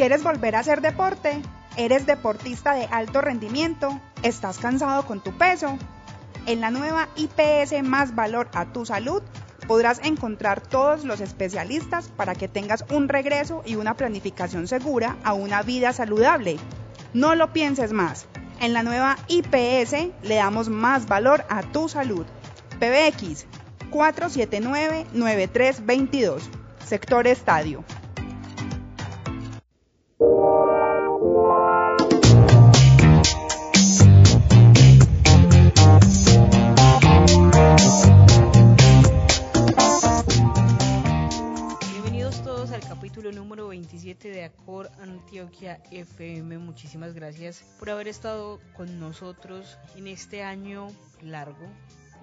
¿Quieres volver a hacer deporte? ¿Eres deportista de alto rendimiento? ¿Estás cansado con tu peso? En la nueva IPS Más Valor a tu Salud podrás encontrar todos los especialistas para que tengas un regreso y una planificación segura a una vida saludable. No lo pienses más. En la nueva IPS le damos más valor a tu salud. PBX 479-9322. Sector Estadio. Número 27 de Acor Antioquia FM. Muchísimas gracias por haber estado con nosotros en este año largo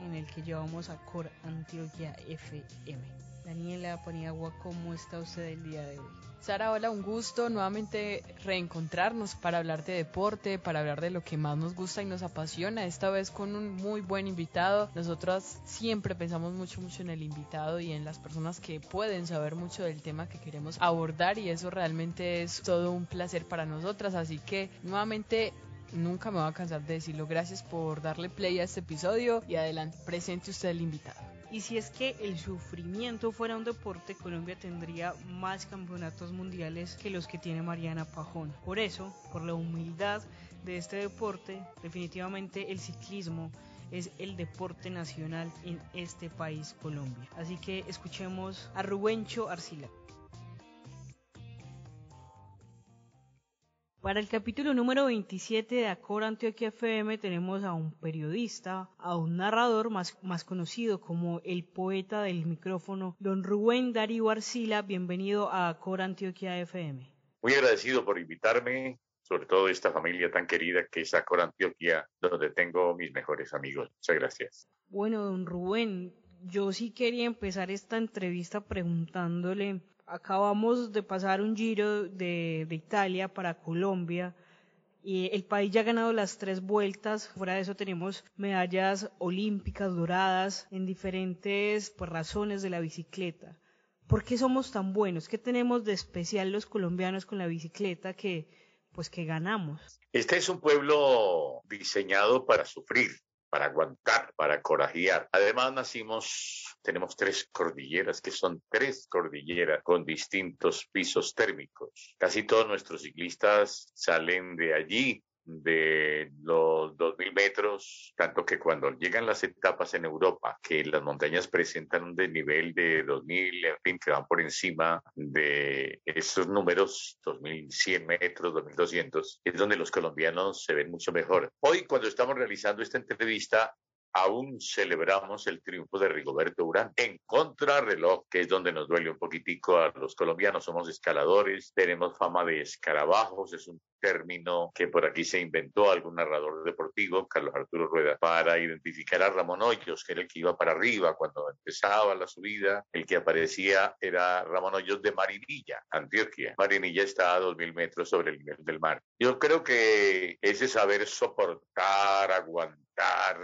en el que llevamos Acor Antioquia FM. Daniela Paniagua, ¿cómo está usted el día de hoy? Sara, hola, un gusto nuevamente reencontrarnos para hablar de deporte, para hablar de lo que más nos gusta y nos apasiona, esta vez con un muy buen invitado. Nosotros siempre pensamos mucho, mucho en el invitado y en las personas que pueden saber mucho del tema que queremos abordar y eso realmente es todo un placer para nosotras, así que nuevamente nunca me voy a cansar de decirlo. Gracias por darle play a este episodio y adelante, presente usted el invitado. Y si es que el sufrimiento fuera un deporte, Colombia tendría más campeonatos mundiales que los que tiene Mariana Pajón. Por eso, por la humildad de este deporte, definitivamente el ciclismo es el deporte nacional en este país, Colombia. Así que escuchemos a Rubencho Arcila. Para el capítulo número 27 de Acor Antioquia FM tenemos a un periodista, a un narrador más, más conocido como el poeta del micrófono, don Rubén Darío Arcila. Bienvenido a Acor Antioquia FM. Muy agradecido por invitarme, sobre todo esta familia tan querida que es Acor Antioquia, donde tengo mis mejores amigos. Muchas gracias. Bueno, don Rubén, yo sí quería empezar esta entrevista preguntándole acabamos de pasar un giro de, Italia para Colombia y el país ya ha ganado las tres vueltas. Fuera de eso tenemos medallas olímpicas doradas en diferentes pues, razones de la bicicleta. ¿Por qué somos tan buenos? ¿Qué tenemos de especial los colombianos con la bicicleta que pues que ganamos? Este es un pueblo diseñado para sufrir para aguantar, para corajear. Además nacimos, tenemos tres cordilleras, que son tres cordilleras con distintos pisos térmicos. Casi todos nuestros ciclistas salen de allí de los 2.000 metros, tanto que cuando llegan las etapas en Europa, que las montañas presentan un desnivel de 2.000, en fin, que van por encima de esos números, 2.100 metros, 2.200, es donde los colombianos se ven mucho mejor. Hoy, cuando estamos realizando esta entrevista, aún celebramos el triunfo de Rigoberto Urán en contrarreloj, que es donde nos duele un poquitico a los colombianos. Somos escaladores, tenemos fama de escarabajos, es un término que por aquí se inventó algún narrador deportivo, Carlos Arturo Rueda, para identificar a Ramón Hoyos, que era el que iba para arriba cuando empezaba la subida. El que aparecía era Ramón Hoyos de Marinilla, Antioquia. Marinilla está a 2.000 metros sobre el nivel del mar. Yo creo que ese saber soportar, aguantar,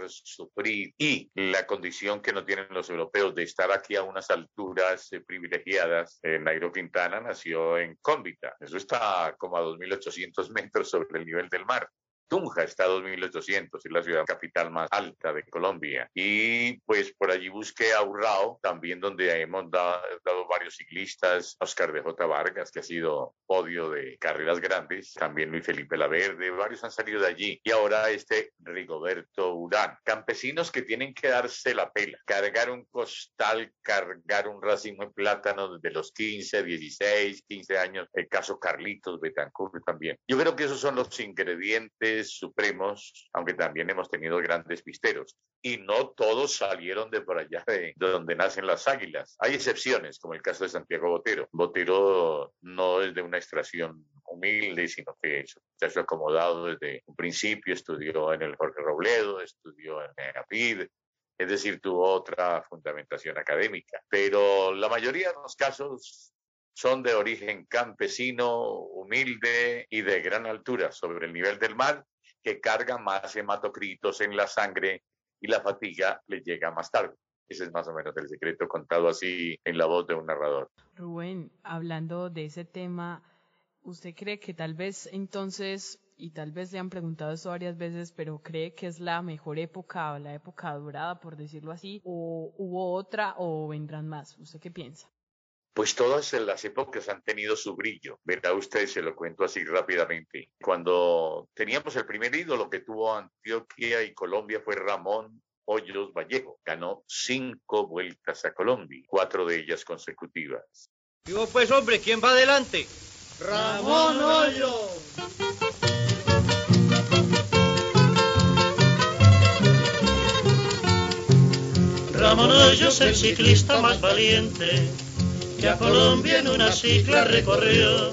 sufrir y la condición que no tienen los europeos de estar aquí a unas alturas eh, privilegiadas. Eh, Nairo Quintana nació en Cómbita, eso está como a 2.800 metros sobre el nivel del mar. Tunja está a 2.800, es la ciudad capital más alta de Colombia. Y pues por allí busqué a Urrao, también donde hemos dado, varios ciclistas, Oscar de J. Vargas, que ha sido podio de carreras grandes, también Luis Felipe Laverde, varios han salido de allí. Y ahora este Rigoberto Urán. Campesinos que tienen que darse la pela, cargar un costal, cargar un racimo de plátano desde los 15, 16, 15 años, el caso Carlitos Betancourt también. Yo creo que esos son los ingredientes supremos, aunque también hemos tenido grandes pisteros. Y no todos salieron de por allá de donde nacen las águilas. Hay excepciones, como el caso de Santiago Botero. Botero no es de una extracción humilde, sino que se ha acomodado desde un principio, estudió en el Jorge Robledo, estudió en el APID, es decir, tuvo otra fundamentación académica. Pero la mayoría de los casos son de origen campesino, humilde y de gran altura sobre el nivel del mar, que cargan más hematocritos en la sangre y la fatiga les llega más tarde. Ese es más o menos el secreto contado así en la voz de un narrador. Rubén, hablando de ese tema, ¿usted cree que tal vez entonces, y tal vez le han preguntado esto varias veces, pero cree que es la mejor época o la época dorada, por decirlo así, o hubo otra o vendrán más? ¿Usted qué piensa? Pues todas las épocas han tenido su brillo. Verá usted, se lo cuento así rápidamente. Cuando teníamos el primer ídolo que tuvo Antioquia y Colombia fue Ramón Hoyos Vallejo. Ganó cinco vueltas a Colombia, cuatro de ellas consecutivas. Digo, pues hombre, ¿quién va adelante? Ramón Hoyos. Ramón Hoyos, el ciclista más valiente que a Colombia en una cicla recorrió,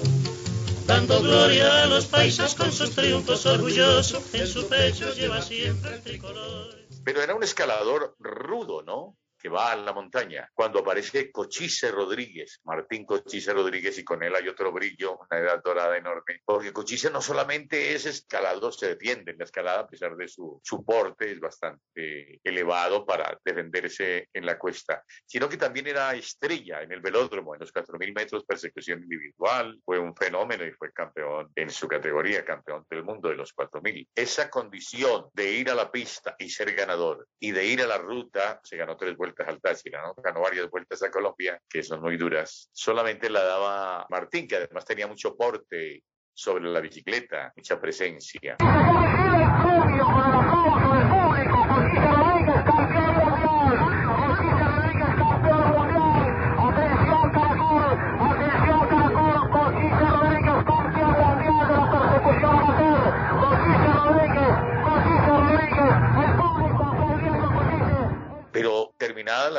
dando gloria a los países con sus triunfos orgullosos, en su pecho lleva siempre el tricolor. Pero era un escalador rudo, ¿no? Que va a la montaña, cuando aparece Cochise Rodríguez, Martín Cochise Rodríguez, y con él hay otro brillo, una edad dorada enorme, porque Cochise no solamente es escalador, se defiende en la escalada, a pesar de su, su porte, es bastante elevado para defenderse en la cuesta, sino que también era estrella en el velódromo, en los 4.000 metros, persecución individual, fue un fenómeno y fue campeón en su categoría, campeón del mundo de los 4.000. Esa condición de ir a la pista y ser ganador, y de ir a la ruta, se ganó tres vueltas vueltas al ¿no? Ganó varias vueltas a Colombia, que son muy duras. Solamente la daba Martín, que además tenía mucho porte sobre la bicicleta, mucha presencia.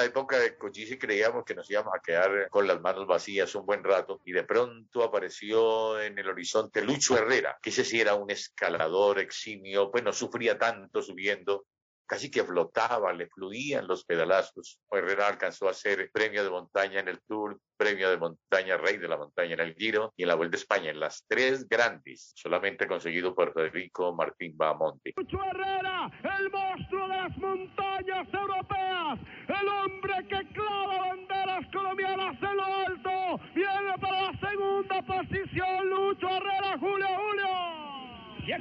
La época de Cochise creíamos que nos íbamos a quedar con las manos vacías un buen rato y de pronto apareció en el horizonte Lucho Herrera, que ese sí era un escalador eximio, pues no sufría tanto subiendo, casi que flotaba, le fluían los pedalazos. Herrera alcanzó a ser premio de montaña en el Tour, premio de montaña Rey de la Montaña en el Giro y en la Vuelta a España, en las tres grandes, solamente conseguido por Federico Martín Bahamonte. Herrera, el monstruo de las montañas europeas, el hombre que clava banderas colombianas en lo alto, viene para la segunda posición, Lucho Herrera.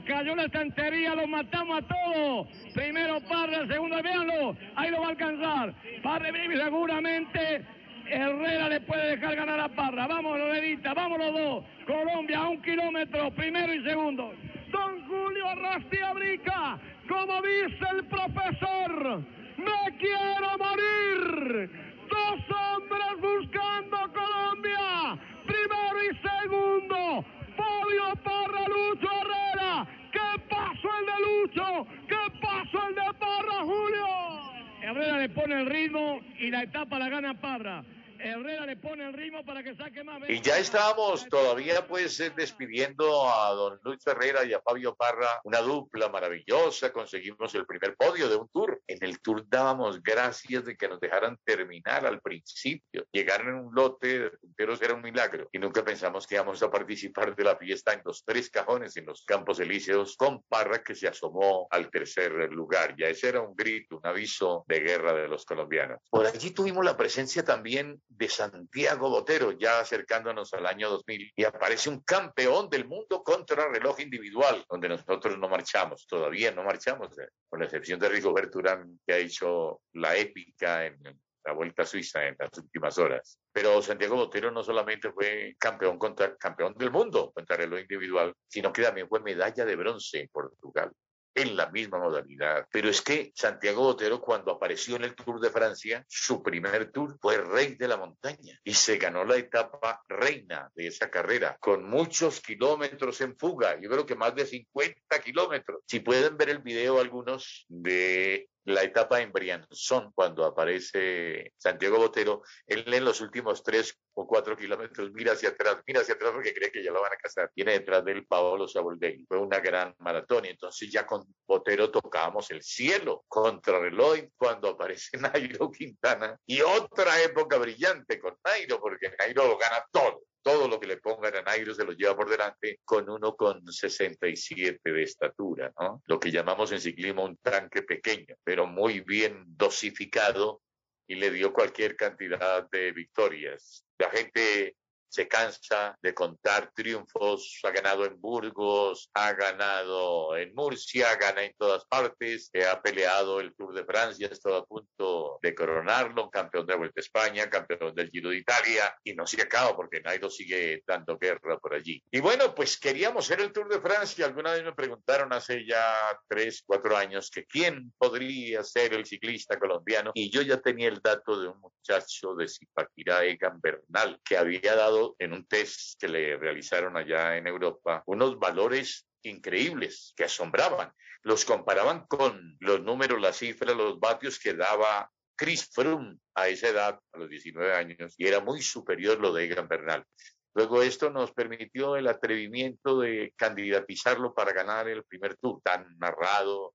Cayó la estantería, lo matamos a todos. Primero Parra, segundo, véanlo, ahí lo va a alcanzar. Parra seguramente Herrera le puede dejar ganar a Parra. Vamos, Lorelita, vamos los dos. Colombia a un kilómetro, primero y segundo. Don Julio Rastia Brica, como dice el profesor, me quiero morir. Dos hombres buscando Colombia, primero y segundo. Fabio Parra, Lucho Herrera. ¿Qué pasó el de Lucho? ¿Qué pasó el de Parra, Julio? Herrera le pone el ritmo y la etapa la gana Parra. Herrera le pone el ritmo para que saque más. Y ya estábamos todavía pues eh, despidiendo a don Luis Herrera y a Fabio Parra, una dupla maravillosa, conseguimos el primer podio de un tour. En el tour dábamos gracias de que nos dejaran terminar al principio. Llegar en un lote de punteros era un milagro y nunca pensamos que íbamos a participar de la fiesta en los tres cajones en los Campos Elíseos con Parra que se asomó al tercer lugar. Ya ese era un grito, un aviso de guerra de los colombianos. Por allí tuvimos la presencia también de Santiago Botero, ya acercándonos al año 2000, y aparece un campeón del mundo contra reloj individual, donde nosotros no marchamos, todavía no marchamos, eh, con la excepción de Rigoberto Urán, que ha hecho la épica en la Vuelta a Suiza en las últimas horas. Pero Santiago Botero no solamente fue campeón, contra, campeón del mundo contra reloj individual, sino que también fue medalla de bronce en Portugal en la misma modalidad. Pero es que Santiago Botero cuando apareció en el Tour de Francia, su primer tour fue rey de la montaña y se ganó la etapa reina de esa carrera con muchos kilómetros en fuga. Yo creo que más de 50 kilómetros. Si pueden ver el video algunos de la etapa en Brianzón, cuando aparece Santiago Botero, él en los últimos tres o cuatro kilómetros mira hacia atrás, mira hacia atrás porque cree que ya lo van a casar. Viene detrás del Paolo Saboldelli. Fue una gran maratón y entonces ya con Botero tocábamos el cielo contra reloj cuando aparece Nairo Quintana y otra época brillante con Nairo porque Nairo lo gana todo todo lo que le pongan a Nairo se lo lleva por delante con uno con 67 de estatura, ¿no? Lo que llamamos en ciclismo un tanque pequeño, pero muy bien dosificado y le dio cualquier cantidad de victorias. La gente se cansa de contar triunfos, ha ganado en Burgos, ha ganado en Murcia, gana en todas partes, eh, ha peleado el Tour de Francia, estado a punto de coronarlo, campeón de Vuelta a España, campeón del Giro de Italia, y no se acaba porque Nairo sigue dando guerra por allí. Y bueno, pues queríamos ser el Tour de Francia, alguna vez me preguntaron hace ya tres, cuatro años que quién podría ser el ciclista colombiano, y yo ya tenía el dato de un muchacho de Zipaquirá, Egan Bernal, que había dado en un test que le realizaron allá en Europa unos valores increíbles que asombraban. Los comparaban con los números, las cifras, los vatios que daba Chris Froome a esa edad, a los 19 años, y era muy superior lo de Egan Bernal. Luego esto nos permitió el atrevimiento de candidatizarlo para ganar el primer tour, tan narrado,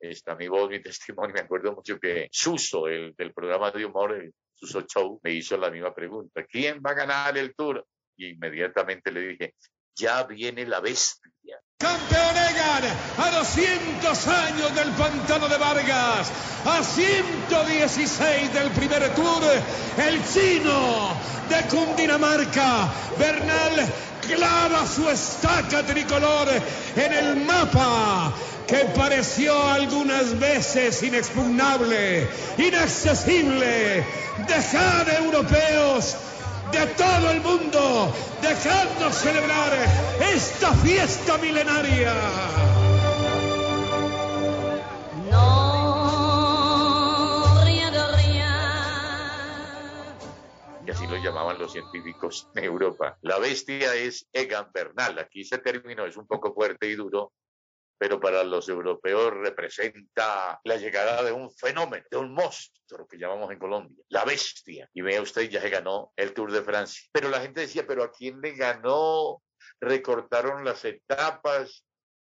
está mi voz, mi testimonio. Me acuerdo mucho que Suso, el del programa de humor, el Suso Show, me hizo la misma pregunta. ¿Quién va a ganar el Tour? Y inmediatamente le dije, ya viene la bestia. Campeón Egan, a 200 años del pantano de Vargas, a 116 del primer tour, el chino de Cundinamarca, Bernal clava su estaca tricolor en el mapa que pareció algunas veces inexpugnable, inaccesible. Dejad europeos de todo el mundo, dejadnos celebrar esta fiesta milenaria. Los científicos en Europa. La bestia es Egan Bernal. Aquí ese término es un poco fuerte y duro, pero para los europeos representa la llegada de un fenómeno, de un monstruo que llamamos en Colombia, la bestia. Y vea usted, ya se ganó el Tour de Francia. Pero la gente decía, pero ¿a quién le ganó? Recortaron las etapas,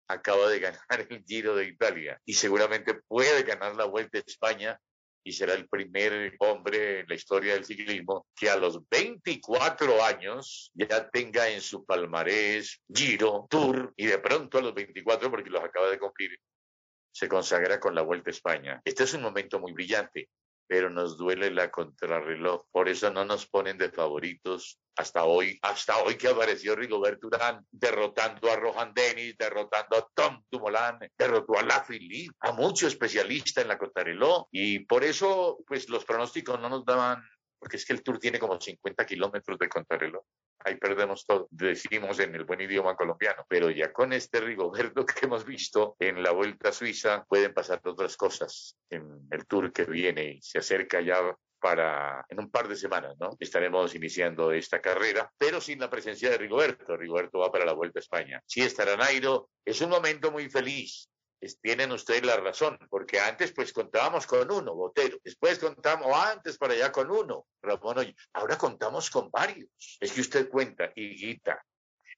acaba de ganar el Giro de Italia y seguramente puede ganar la Vuelta a España y será el primer hombre en la historia del ciclismo que a los 24 años ya tenga en su palmarés Giro, Tour y de pronto a los 24, porque los acaba de cumplir, se consagra con la Vuelta a España. Este es un momento muy brillante pero nos duele la contrarreloj. Por eso no nos ponen de favoritos hasta hoy, hasta hoy que apareció Rigoberto Urán derrotando a Rohan Dennis, derrotando a Tom Dumoulin, derrotó a La Philippe, a muchos especialistas en la contrarreloj y por eso pues los pronósticos no nos daban porque es que el Tour tiene como 50 kilómetros de contrarreloj. Ahí perdemos todo, decimos en el buen idioma colombiano. Pero ya con este Rigoberto que hemos visto en la Vuelta a Suiza, pueden pasar otras cosas en el Tour que viene y se acerca ya para en un par de semanas, ¿no? Estaremos iniciando esta carrera, pero sin la presencia de Rigoberto. Rigoberto va para la Vuelta a España. Sí estará Nairo. Es un momento muy feliz tienen ustedes la razón, porque antes pues contábamos con uno, Botero, después contamos, antes para allá con uno, Ramón ahora contamos con varios. Es que usted cuenta, Higuita,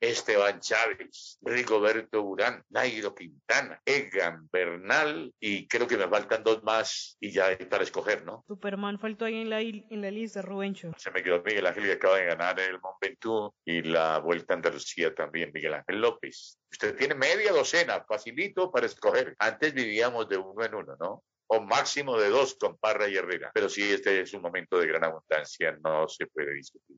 Esteban Chávez, Rigoberto Urán, Nairo Quintana, Egan Bernal y creo que me faltan dos más y ya hay para escoger, ¿no? Superman faltó ahí en la, en la lista, Rubencho. Se me quedó Miguel Ángel que acaba de ganar el Mont Ventoux y la Vuelta a Andalucía también, Miguel Ángel López. Usted tiene media docena, facilito para escoger. Antes vivíamos de uno en uno, ¿no? O máximo de dos con Parra y Herrera. Pero sí, este es un momento de gran abundancia, no se puede discutir.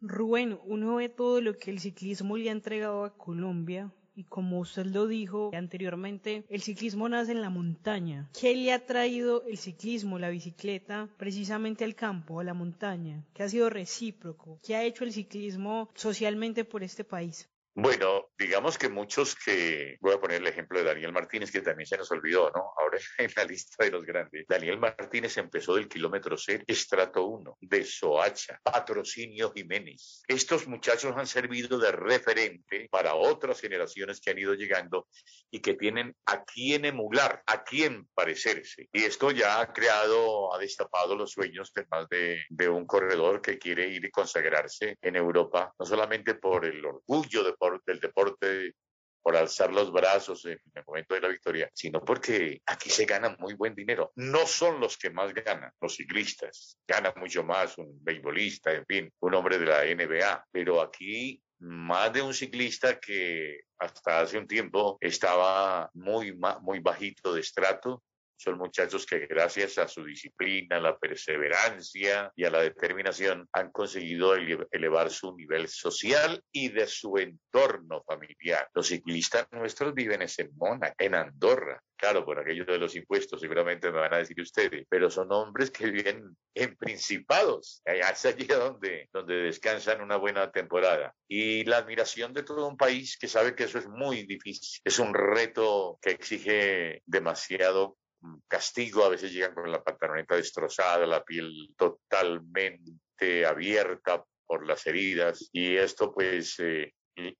Rubén, uno ve todo lo que el ciclismo le ha entregado a Colombia. Y como usted lo dijo anteriormente, el ciclismo nace en la montaña. ¿Qué le ha traído el ciclismo, la bicicleta, precisamente al campo, a la montaña? ¿Qué ha sido recíproco? ¿Qué ha hecho el ciclismo socialmente por este país? Bueno, digamos que muchos que, voy a poner el ejemplo de Daniel Martínez, que también se nos olvidó, ¿no? Ahora en la lista de los grandes. Daniel Martínez empezó del kilómetro 6, estrato 1, de Soacha, Patrocinio Jiménez. Estos muchachos han servido de referente para otras generaciones que han ido llegando y que tienen a quién emular, a quién parecerse. Y esto ya ha creado, ha destapado los sueños de más de, de un corredor que quiere ir y consagrarse en Europa, no solamente por el orgullo de del deporte por alzar los brazos en el momento de la victoria, sino porque aquí se gana muy buen dinero. No son los que más ganan, los ciclistas, ganan mucho más un beisbolista, en fin, un hombre de la NBA, pero aquí más de un ciclista que hasta hace un tiempo estaba muy, muy bajito de estrato, Son muchachos que gracias a su disciplina, la perseverancia y a la determinación han conseguido elevar su nivel social y de su entorno familiar. Los ciclistas nuestros viven en Mónaco, en Andorra, Claro, por aquello de los impuestos, seguramente me van a decir ustedes, pero son hombres que viven en principados, es allí donde, donde descansan una buena temporada. Y la admiración de todo un país que sabe que eso es muy difícil, es un reto que exige demasiado castigo, a veces llegan con la pantaloneta destrozada, la piel totalmente abierta por las heridas y esto pues eh,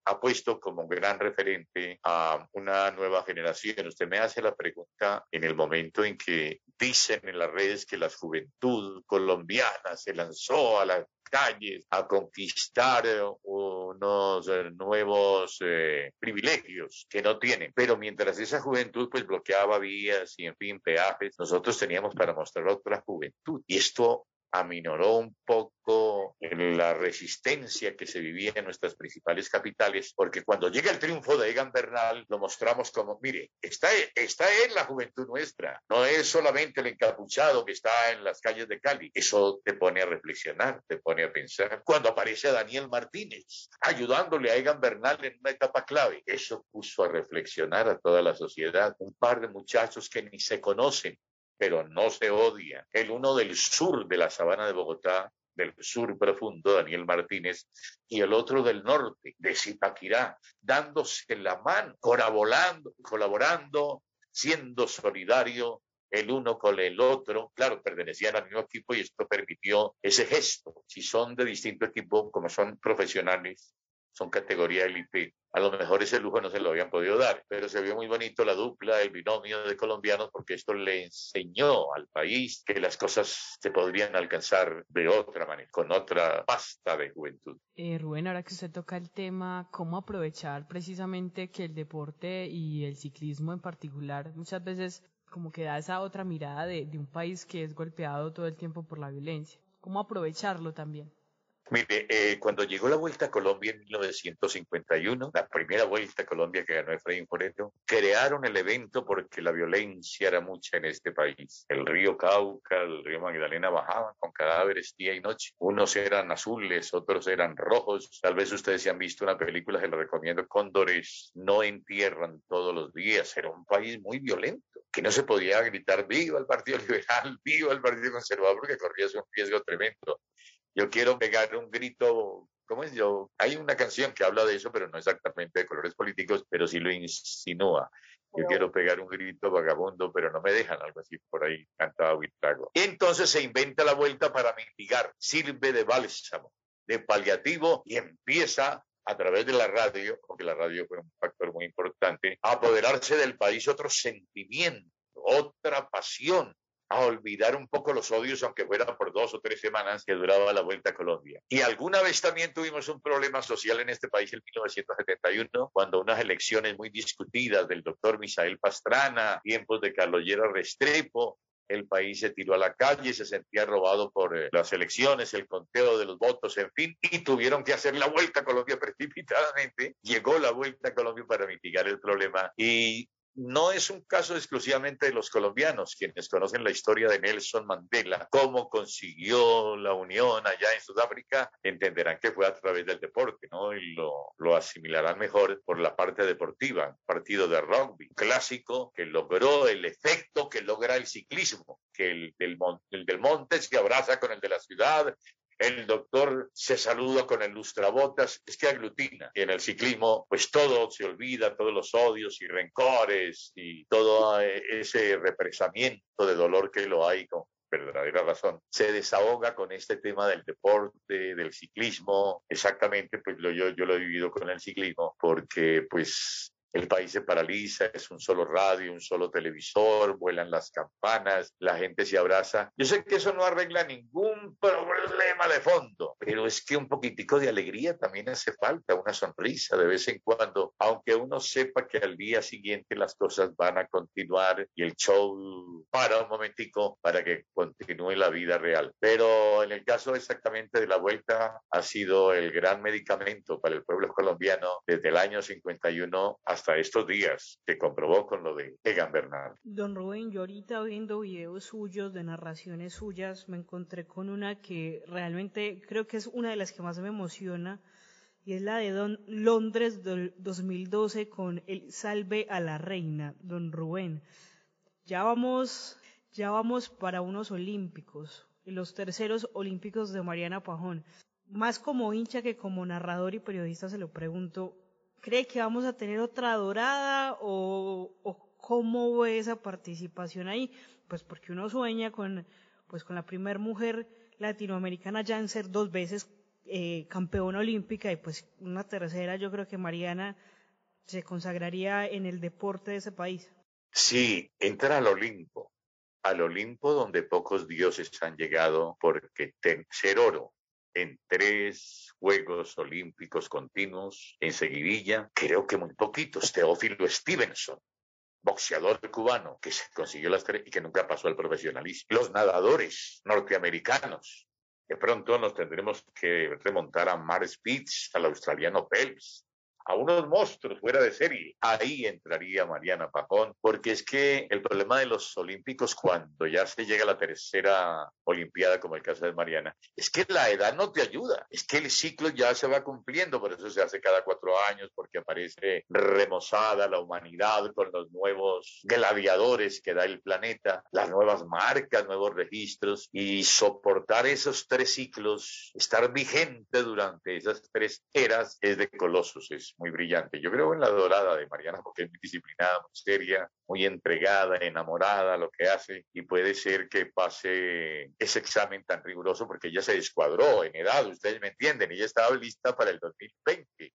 ha puesto como gran referente a una nueva generación. Usted me hace la pregunta en el momento en que dicen en las redes que la juventud colombiana se lanzó a las calles a conquistar unos eh, nuevos eh, privilegios que no tienen. Pero mientras esa juventud pues bloqueaba vías y en fin peajes, nosotros teníamos para mostrar otra juventud. Y esto aminoró un poco la resistencia que se vivía en nuestras principales capitales, porque cuando llega el triunfo de Egan Bernal, lo mostramos como, mire, está, está en la juventud nuestra, no es solamente el encapuchado que está en las calles de Cali, eso te pone a reflexionar, te pone a pensar. Cuando aparece Daniel Martínez ayudándole a Egan Bernal en una etapa clave, eso puso a reflexionar a toda la sociedad, un par de muchachos que ni se conocen, pero no se odia. El uno del sur de la sabana de Bogotá, del sur profundo, Daniel Martínez, y el otro del norte, de Zipaquirá, dándose la mano, colaborando, colaborando, siendo solidario el uno con el otro. Claro, pertenecían al mismo equipo y esto permitió ese gesto. Si son de distinto equipo, como son profesionales, son categoría élite, a lo mejor ese lujo no se lo habían podido dar, pero se vio muy bonito la dupla, el binomio de colombianos, porque esto le enseñó al país que las cosas se podrían alcanzar de otra manera, con otra pasta de juventud. Eh, Rubén, ahora que usted toca el tema, ¿cómo aprovechar precisamente que el deporte y el ciclismo en particular muchas veces como que da esa otra mirada de, de un país que es golpeado todo el tiempo por la violencia? ¿Cómo aprovecharlo también? Mire, eh, cuando llegó la Vuelta a Colombia en 1951, la primera Vuelta a Colombia que ganó Efraín Forero, crearon el evento porque la violencia era mucha en este país. El río Cauca, el río Magdalena bajaban con cadáveres día y noche. Unos eran azules, otros eran rojos. Tal vez ustedes se han visto una película, se lo recomiendo, Cóndores no entierran todos los días. Era un país muy violento, que no se podía gritar viva el Partido Liberal, viva el Partido Conservador, porque corría un riesgo tremendo. Yo quiero pegar un grito, ¿cómo es yo? Hay una canción que habla de eso, pero no exactamente de colores políticos, pero sí lo insinúa. Yo quiero pegar un grito vagabundo, pero no me dejan, algo así por ahí cantaba Huitrago. Entonces se inventa la vuelta para mitigar, sirve de bálsamo, de paliativo y empieza a través de la radio, porque la radio fue un factor muy importante, a apoderarse del país otro sentimiento, otra pasión, a olvidar un poco los odios, aunque fuera por dos o tres semanas que duraba la Vuelta a Colombia. Y alguna vez también tuvimos un problema social en este país en 1971, cuando unas elecciones muy discutidas del doctor Misael Pastrana, tiempos de Carlos Llera Restrepo, el país se tiró a la calle, se sentía robado por eh, las elecciones, el conteo de los votos, en fin, y tuvieron que hacer la vuelta a Colombia precipitadamente. Llegó la vuelta a Colombia para mitigar el problema y no es un caso exclusivamente de los colombianos, quienes conocen la historia de Nelson Mandela, cómo consiguió la unión allá en Sudáfrica, entenderán que fue a través del deporte, ¿no? Y lo, asimilarán mejor por la parte deportiva, partido de rugby clásico que logró el efecto que logra el ciclismo, que el del, el del monte se abraza con el de la ciudad, el doctor se saluda con el lustrabotas, es que aglutina. Y en el ciclismo, pues todo se olvida, todos los odios y rencores y todo ese represamiento de dolor que lo hay con verdadera razón, se desahoga con este tema del deporte, del ciclismo, exactamente, pues yo lo he vivido con el ciclismo, porque pues el país se paraliza, es un solo radio, un solo televisor, vuelan las campanas, la gente se abraza. Yo sé que eso no arregla ningún problema de fondo, pero es que un poquitico de alegría también hace falta, una sonrisa de vez en cuando, aunque uno sepa que al día siguiente las cosas van a continuar y el show para un momentico para que continúe la vida real. Pero en el caso exactamente de la vuelta ha sido el gran medicamento para el pueblo colombiano desde el año 51 hasta hasta estos días, que comprobó con lo de Egan Bernal. Don Rubén, yo ahorita viendo videos suyos, de narraciones suyas, me encontré con una que realmente creo que es una de las que más me emociona, y es la de Don Londres del 2012 con el Salve a la Reina, Don Rubén. Ya vamos, ya vamos para unos olímpicos, los terceros olímpicos de Mariana Pajón. Más como hincha que como narrador y periodista se lo pregunto, ¿cree que vamos a tener otra dorada o, cómo ve esa participación ahí? Pues porque uno sueña con, pues con la primera mujer latinoamericana ya en ser dos veces eh, campeona olímpica y pues una tercera yo creo que Mariana se consagraría en el deporte de ese país. Sí, entra al Olimpo, al Olimpo donde pocos dioses han llegado porque ser oro en tres Juegos Olímpicos continuos en seguidilla, creo que muy poquitos. Teófilo Stevenson, boxeador cubano que se consiguió las tres y que nunca pasó al profesionalismo. Los nadadores norteamericanos, de pronto nos tendremos que remontar a Mar Spitz, al australiano Phelps, a unos monstruos fuera de serie. Ahí entraría Mariana Pajón, porque es que el problema de los olímpicos cuando ya se llega a la tercera olimpiada, como el caso de Mariana, es que la edad no te ayuda, es que el ciclo ya se va cumpliendo, por eso se hace cada cuatro años, porque aparece remozada la humanidad con los nuevos gladiadores que da el planeta, las nuevas marcas, nuevos registros, y soportar esos tres ciclos, estar vigente durante esas tres eras, es de colosos, es muy brillante. Yo creo en la dorada de Mariana porque es muy disciplinada, muy seria, muy entregada, enamorada lo que hace. Y puede ser que pase ese examen tan riguroso porque ella se descuadró en edad, ustedes me entienden, ella estaba lista para el 2020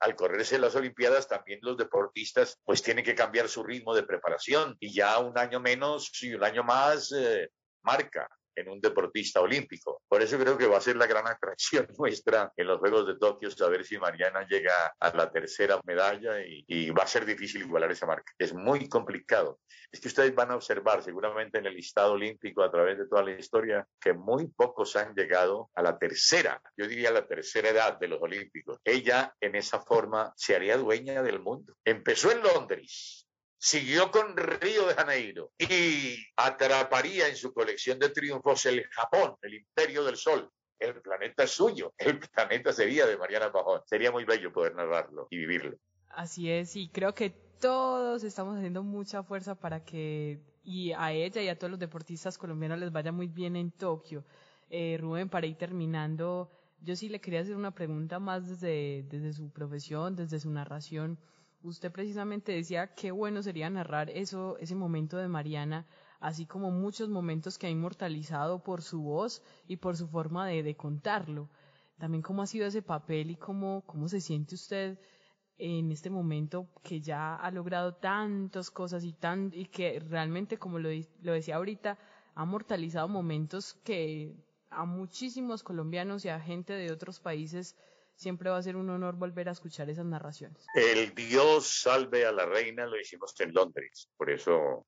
al correrse las Olimpiadas, también los deportistas pues tienen que cambiar su ritmo de preparación. Y ya un año menos y un año más eh, marca en un deportista olímpico. Por eso creo que va a ser la gran atracción nuestra en los Juegos de Tokio, saber si Mariana llega a la tercera medalla y, va a ser difícil igualar esa marca. Es muy complicado. Es que ustedes van a observar seguramente en el listado olímpico a través de toda la historia que muy pocos han llegado a la tercera, yo diría la tercera edad de los olímpicos. Ella en esa forma se haría dueña del mundo. Empezó en Londres, siguió con Río de Janeiro y atraparía en su colección de triunfos el Japón, el imperio del sol. El planeta es suyo, el planeta sería de Mariana Pajón. Sería muy bello poder narrarlo y vivirlo. Así es, y creo que todos estamos haciendo mucha fuerza para que y a ella y a todos los deportistas colombianos les vaya muy bien en Tokio. Eh, Rubén, para ir terminando, yo sí le quería hacer una pregunta más desde, desde su profesión, desde su narración usted precisamente decía qué bueno sería narrar eso, ese momento de Mariana, así como muchos momentos que ha inmortalizado por su voz y por su forma de, de contarlo. También cómo ha sido ese papel y cómo, cómo se siente usted en este momento que ya ha logrado tantas cosas y tan, y que realmente, como lo, lo decía ahorita, ha mortalizado momentos que a muchísimos colombianos y a gente de otros países siempre va a ser un honor volver a escuchar esas narraciones. El Dios salve a la reina lo hicimos en Londres, por eso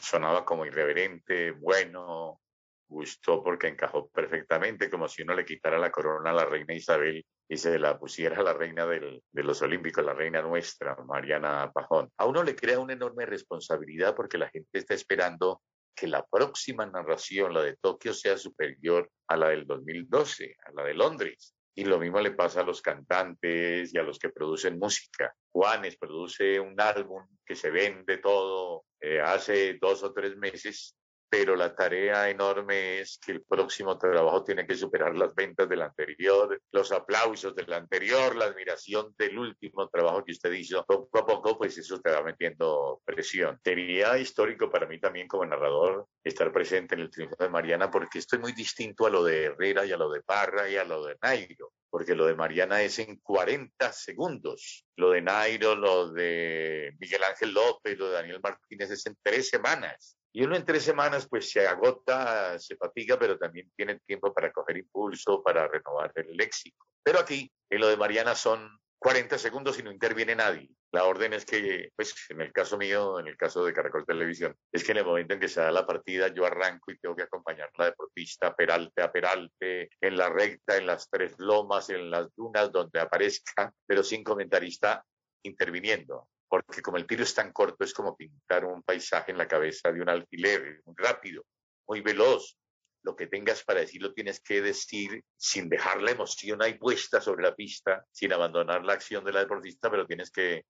sonaba como irreverente, bueno, gustó porque encajó perfectamente, como si uno le quitara la corona a la reina Isabel y se la pusiera a la reina de los Olímpicos, la reina nuestra, Mariana Pajón. A uno le crea una enorme responsabilidad porque la gente está esperando que la próxima narración, la de Tokio, sea superior a la del 2012, a la de Londres. Y lo mismo le pasa a los cantantes y a los que producen música. Juanes produce un álbum que se vende todo eh, hace dos o tres meses pero la tarea enorme es que el próximo trabajo tiene que superar las ventas del anterior, los aplausos del anterior, la admiración del último trabajo que usted hizo. Poco a poco, pues eso te va metiendo presión. Sería histórico para mí también como narrador estar presente en el triunfo de Mariana porque esto es muy distinto a lo de Herrera y a lo de Parra y a lo de Nairo porque lo de Mariana es en 40 segundos, lo de Nairo, lo de Miguel Ángel López, lo de Daniel Martínez es en tres semanas. Y uno en tres semanas pues se agota, se fatiga, pero también tiene tiempo para coger impulso, para renovar el léxico. Pero aquí, en lo de Mariana son 40 segundos y no interviene nadie. La orden es que, pues en el caso mío, en el caso de Caracol Televisión, es que en el momento en que se da la partida yo arranco y tengo que acompañar a la deportista peralte a peralte, en la recta, en las tres lomas, en las dunas, donde aparezca, pero sin comentarista interviniendo porque como el tiro es tan corto, es como pintar un paisaje en la cabeza de un alfiler, muy rápido, muy veloz. Lo que tengas para decir lo tienes que decir sin dejar la emoción ahí puesta sobre la pista, sin abandonar la acción de la deportista, pero tienes que,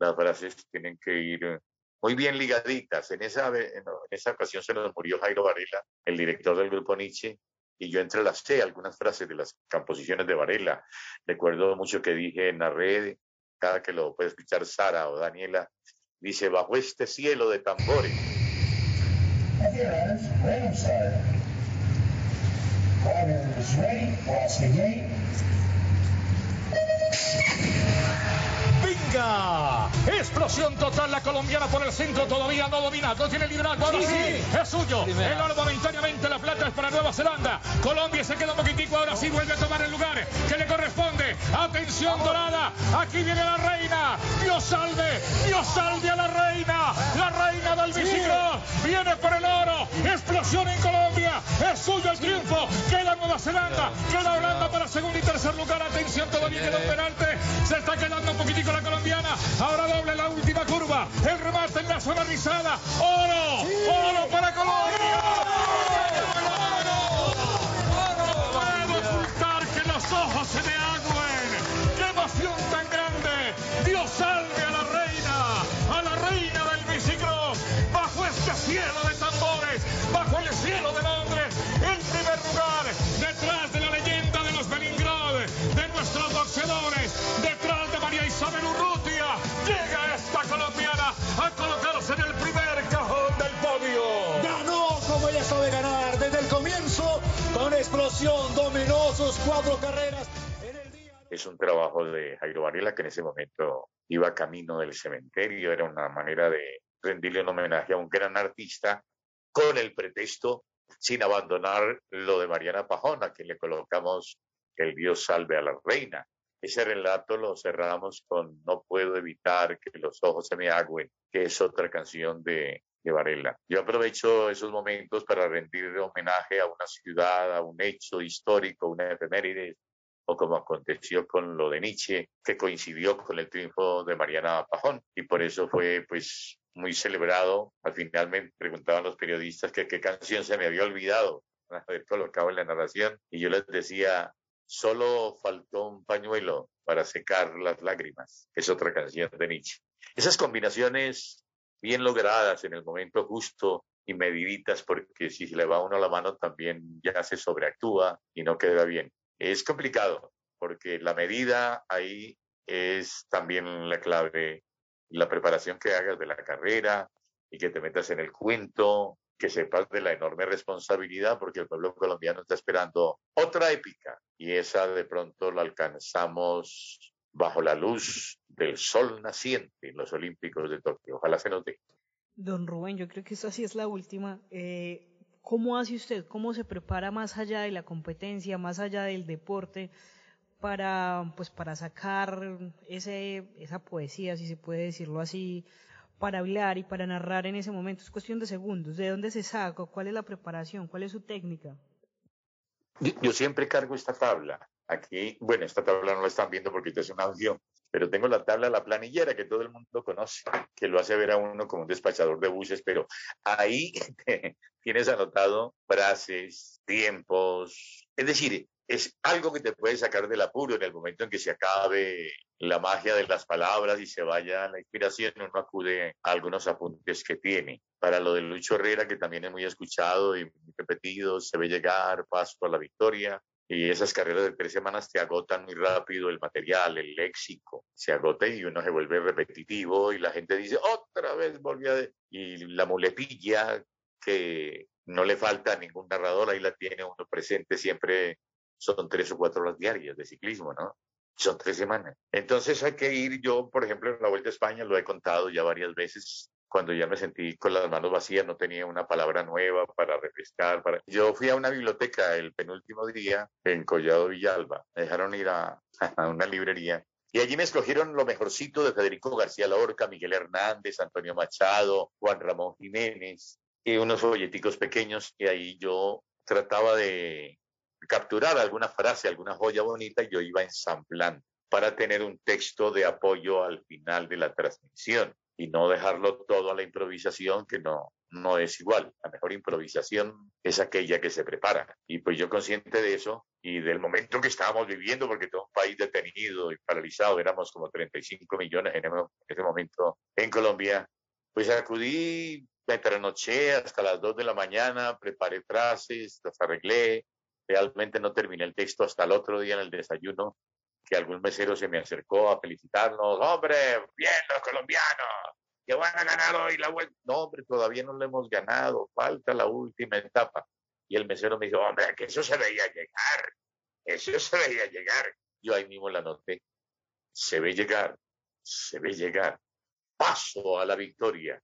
las frases tienen que ir muy bien ligaditas. En esa, en esa ocasión se nos murió Jairo Varela, el director del grupo Nietzsche, y yo entrelacé algunas frases de las composiciones de Varela. Recuerdo mucho que dije red, cada que lo puede escuchar Sara o Daniela, dice, bajo este cielo de tambores. Explosión total la colombiana por el centro, todavía no domina, no tiene liderazgo, ahora sí, es suyo. El oro momentáneamente, la plata es para Nueva Zelanda. Colombia se queda un poquitico, ahora sí vuelve a tomar el lugar que le corresponde. Atención dorada, aquí viene la reina. Dios salve, Dios salve a la reina. La reina del biciclo viene por el oro. Explosión en Colombia, es suyo el triunfo. Queda Nueva Zelanda, queda Holanda para segundo y tercer lugar. Atención, todavía queda un penalti. Se está quedando un poquitico la colombiana. Ahora doble la última curva. El remate en la zona rizada. ¡Oro! ¡Oro para Colombia! ¡Oro! No puedo ocultar que los ojos se me agüen. ¡Qué emoción tan grande! Dios salve a la reina, a la reina del bicicross, bajo este cielo de tambores, bajo el cielo de Londres, Isabel Urrutia, llega esta colombiana a colocarse en el primer cajón del podio. Ganó como ella sabe ganar desde el comienzo, con explosión, dominó sus cuatro carreras. En el día... Es un trabajo de Jairo Varela que en ese momento iba camino del cementerio, era una manera de rendirle un homenaje a un gran artista con el pretexto, sin abandonar lo de Mariana Pajón, a quien le colocamos el Dios salve a la reina. Ese relato lo cerramos con No puedo evitar que los ojos se me agüen, que es otra canción de, de Varela. Yo aprovecho esos momentos para rendir homenaje a una ciudad, a un hecho histórico, una efeméride, o como aconteció con lo de Nietzsche, que coincidió con el triunfo de Mariana Pajón, y por eso fue pues muy celebrado. Al final me preguntaban los periodistas que qué canción se me había olvidado haber colocado en la narración, y yo les decía, solo faltó un pañuelo para secar las lágrimas, es otra canción de Nietzsche. Esas combinaciones bien logradas en el momento justo y mediditas, porque si se le va a uno la mano también ya se sobreactúa y no queda bien. Es complicado, porque la medida ahí es también la clave, la preparación que hagas de la carrera y que te metas en el cuento, que sepas de la enorme responsabilidad, porque el pueblo colombiano está esperando otra épica y esa de pronto la alcanzamos bajo la luz del sol naciente en los Olímpicos de Tokio. Ojalá se nos dé. Don Rubén, yo creo que esta sí es la última. Eh, ¿Cómo hace usted? ¿Cómo se prepara más allá de la competencia, más allá del deporte, para, pues, para sacar ese, esa poesía, si se puede decirlo así, para hablar y para narrar en ese momento? Es cuestión de segundos. ¿De dónde se saca? ¿Cuál es la preparación? ¿Cuál es su técnica? Yo, siempre cargo esta tabla. Aquí, bueno, esta tabla no la están viendo porque es una audio, pero tengo la tabla, la planillera que todo el mundo conoce, que lo hace ver a uno como un despachador de buses, pero ahí tienes anotado frases, tiempos, es decir, es algo que te puede sacar del apuro en el momento en que se acabe la magia de las palabras y se vaya la inspiración, uno acude a algunos apuntes que tiene. Para lo de Lucho Herrera, que también es muy escuchado y muy repetido, se ve llegar, paso a la victoria, y esas carreras de tres semanas te agotan muy rápido el material, el léxico, se agota y uno se vuelve repetitivo y la gente dice, otra vez volvió a... Y la muletilla que no le falta a ningún narrador, ahí la tiene uno presente siempre, son tres o cuatro horas diarias de ciclismo, ¿no? Son tres semanas. Entonces hay que ir, yo por ejemplo en la Vuelta a España lo he contado ya varias veces, cuando ya me sentí con las manos vacías, no tenía una palabra nueva para refrescar. Para... Yo fui a una biblioteca el penúltimo día en Collado Villalba. Me dejaron ir a, a una librería y allí me escogieron lo mejorcito de Federico García Lorca, Miguel Hernández, Antonio Machado, Juan Ramón Jiménez y unos folleticos pequeños. Y ahí yo trataba de capturar alguna frase, alguna joya bonita yo iba ensamblando. para tener un texto de apoyo al final de la transmisión y no dejarlo todo a la improvisación, que no, no es igual. La mejor improvisación es aquella que se prepara. Y pues yo consciente de eso y del momento que estábamos viviendo, porque todo un país detenido y paralizado, éramos como 35 millones en ese momento en Colombia, pues acudí, me trasnoché hasta las 2 de la mañana, preparé frases, las arreglé. Realmente no terminé el texto hasta el otro día en el desayuno, que algún mesero se me acercó a felicitarnos. ¡Hombre, bien los colombianos! que van a ganar hoy la vuelta. No, hombre, todavía no lo hemos ganado, falta la última etapa. Y el mesero me dijo, hombre, que eso se veía llegar, eso se veía llegar. Yo ahí mismo la noté, se ve llegar, se ve llegar, paso a la victoria.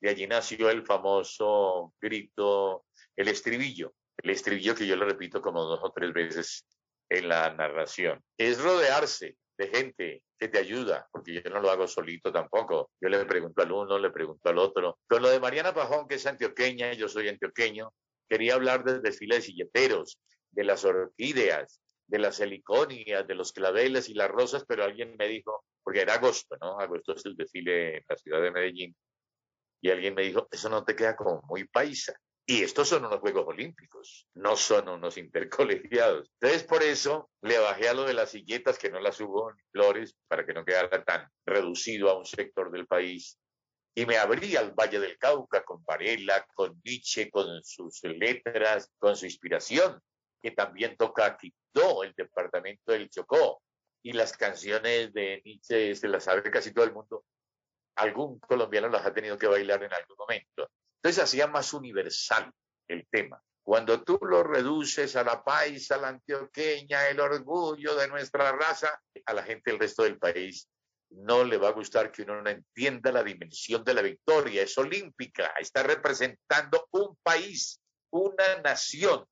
De allí nació el famoso grito, el estribillo, el estribillo que yo lo repito como dos o tres veces en la narración. Es rodearse de gente que te ayuda, porque yo no lo hago solito tampoco. Yo le pregunto al uno, le pregunto al otro. Con lo de Mariana Pajón, que es antioqueña, yo soy antioqueño, quería hablar del desfile de silleteros, de las orquídeas, de las heliconias, de los claveles y las rosas, pero alguien me dijo, porque era agosto, ¿no? Agosto es el desfile en la ciudad de Medellín. Y alguien me dijo, eso no te queda como muy paisa. Y estos son unos Juegos Olímpicos, no son unos intercolegiados. Entonces, por eso le bajé a lo de las silletas, que no las hubo ni flores, para que no quedara tan reducido a un sector del país. Y me abrí al Valle del Cauca con Varela, con Nietzsche, con sus letras, con su inspiración, que también toca Quito, el departamento del Chocó. Y las canciones de Nietzsche se las sabe casi todo el mundo. Algún colombiano las ha tenido que bailar en algún momento. Entonces hacía más universal el tema. Cuando tú lo reduces a la paisa, a la antioqueña, el orgullo de nuestra raza, a la gente del resto del país no le va a gustar que uno no entienda la dimensión de la victoria. Es olímpica, está representando un país, una nación,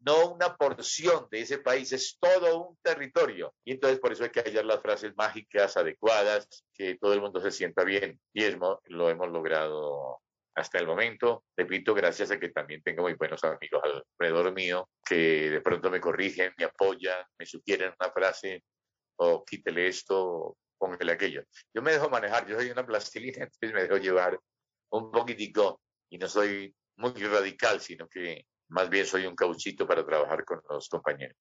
no una porción de ese país, es todo un territorio. Y entonces por eso hay que hallar las frases mágicas adecuadas, que todo el mundo se sienta bien. Y es, lo hemos logrado hasta el momento, repito, gracias a que también tengo muy buenos amigos alrededor mío que de pronto me corrigen, me apoyan, me sugieren una frase o quítele esto, póngale aquello. Yo me dejo manejar, yo soy una plastilina, entonces me dejo llevar un poquitico y no soy muy radical, sino que más bien soy un cauchito para trabajar con los compañeros.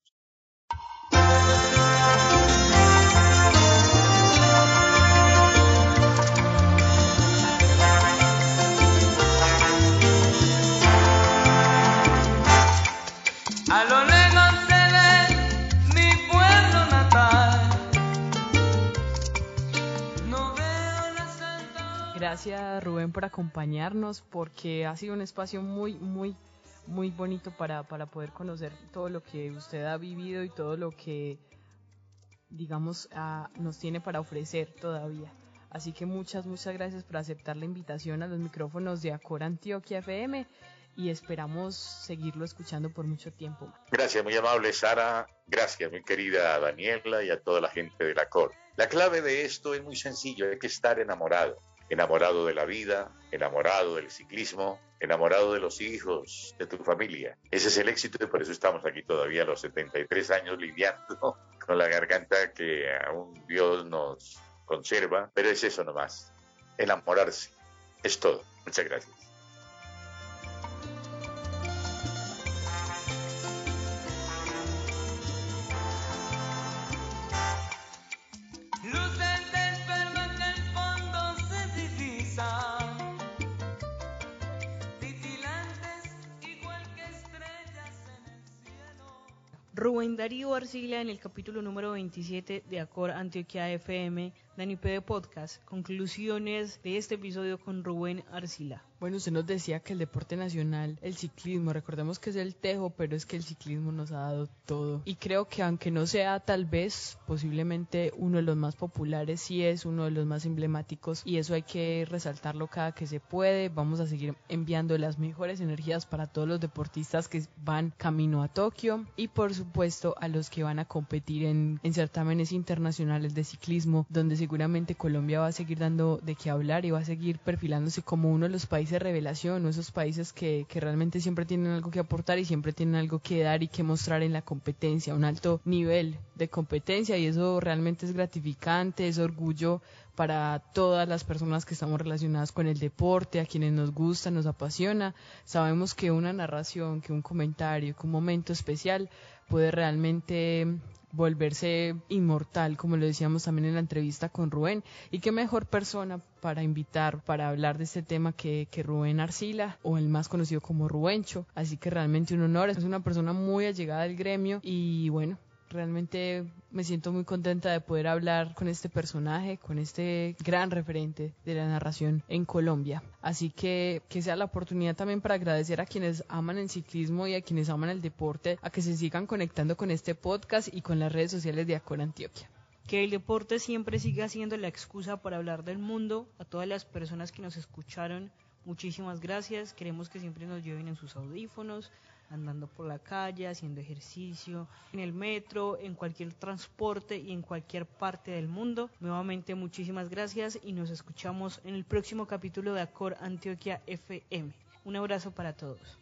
Gracias Rubén por acompañarnos porque ha sido un espacio muy, muy, muy bonito para, para poder conocer todo lo que usted ha vivido y todo lo que, digamos, ah, nos tiene para ofrecer todavía. Así que muchas, muchas gracias por aceptar la invitación a los micrófonos de Acor Antioquia FM y esperamos seguirlo escuchando por mucho tiempo. Gracias, muy amable Sara. Gracias, mi querida Daniela y a toda la gente de la COR. La clave de esto es muy sencillo, hay que estar enamorado. Enamorado de la vida, enamorado del ciclismo, enamorado de los hijos, de tu familia. Ese es el éxito y por eso estamos aquí todavía a los 73 años lidiando con la garganta que aún Dios nos conserva, pero es eso nomás, enamorarse. Es todo. Muchas gracias. Rubén Darío Arcila en el capítulo número 27 de Acor Antioquia FM, Dani de Podcast. Conclusiones de este episodio con Rubén Arcila. Bueno, usted nos decía que el deporte nacional, el ciclismo, recordemos que es el tejo, pero es que el ciclismo nos ha dado todo. Y creo que aunque no sea tal vez posiblemente uno de los más populares, sí es uno de los más emblemáticos y eso hay que resaltarlo cada que se puede. Vamos a seguir enviando las mejores energías para todos los deportistas que van camino a Tokio y por supuesto a los que van a competir en, en certámenes internacionales de ciclismo, donde se seguramente Colombia va a seguir dando de qué hablar y va a seguir perfilándose como uno de los países revelación, o esos países que, que realmente siempre tienen algo que aportar y siempre tienen algo que dar y que mostrar en la competencia, un alto nivel de competencia y eso realmente es gratificante, es orgullo para todas las personas que estamos relacionadas con el deporte, a quienes nos gusta, nos apasiona. Sabemos que una narración, que un comentario, que un momento especial puede realmente volverse inmortal, como lo decíamos también en la entrevista con Rubén. Y qué mejor persona para invitar, para hablar de este tema que, que Rubén Arcila, o el más conocido como Rubencho. Así que realmente un honor, es una persona muy allegada al gremio y bueno, realmente me siento muy contenta de poder hablar con este personaje, con este gran referente de la narración en Colombia. Así que que sea la oportunidad también para agradecer a quienes aman el ciclismo y a quienes aman el deporte, a que se sigan conectando con este podcast y con las redes sociales de Acor Antioquia. Que el deporte siempre siga siendo la excusa para hablar del mundo. A todas las personas que nos escucharon, muchísimas gracias. Queremos que siempre nos lleven en sus audífonos, andando por la calle, haciendo ejercicio, en el metro, en cualquier transporte y en cualquier parte del mundo. Nuevamente muchísimas gracias y nos escuchamos en el próximo capítulo de Acor Antioquia FM. Un abrazo para todos.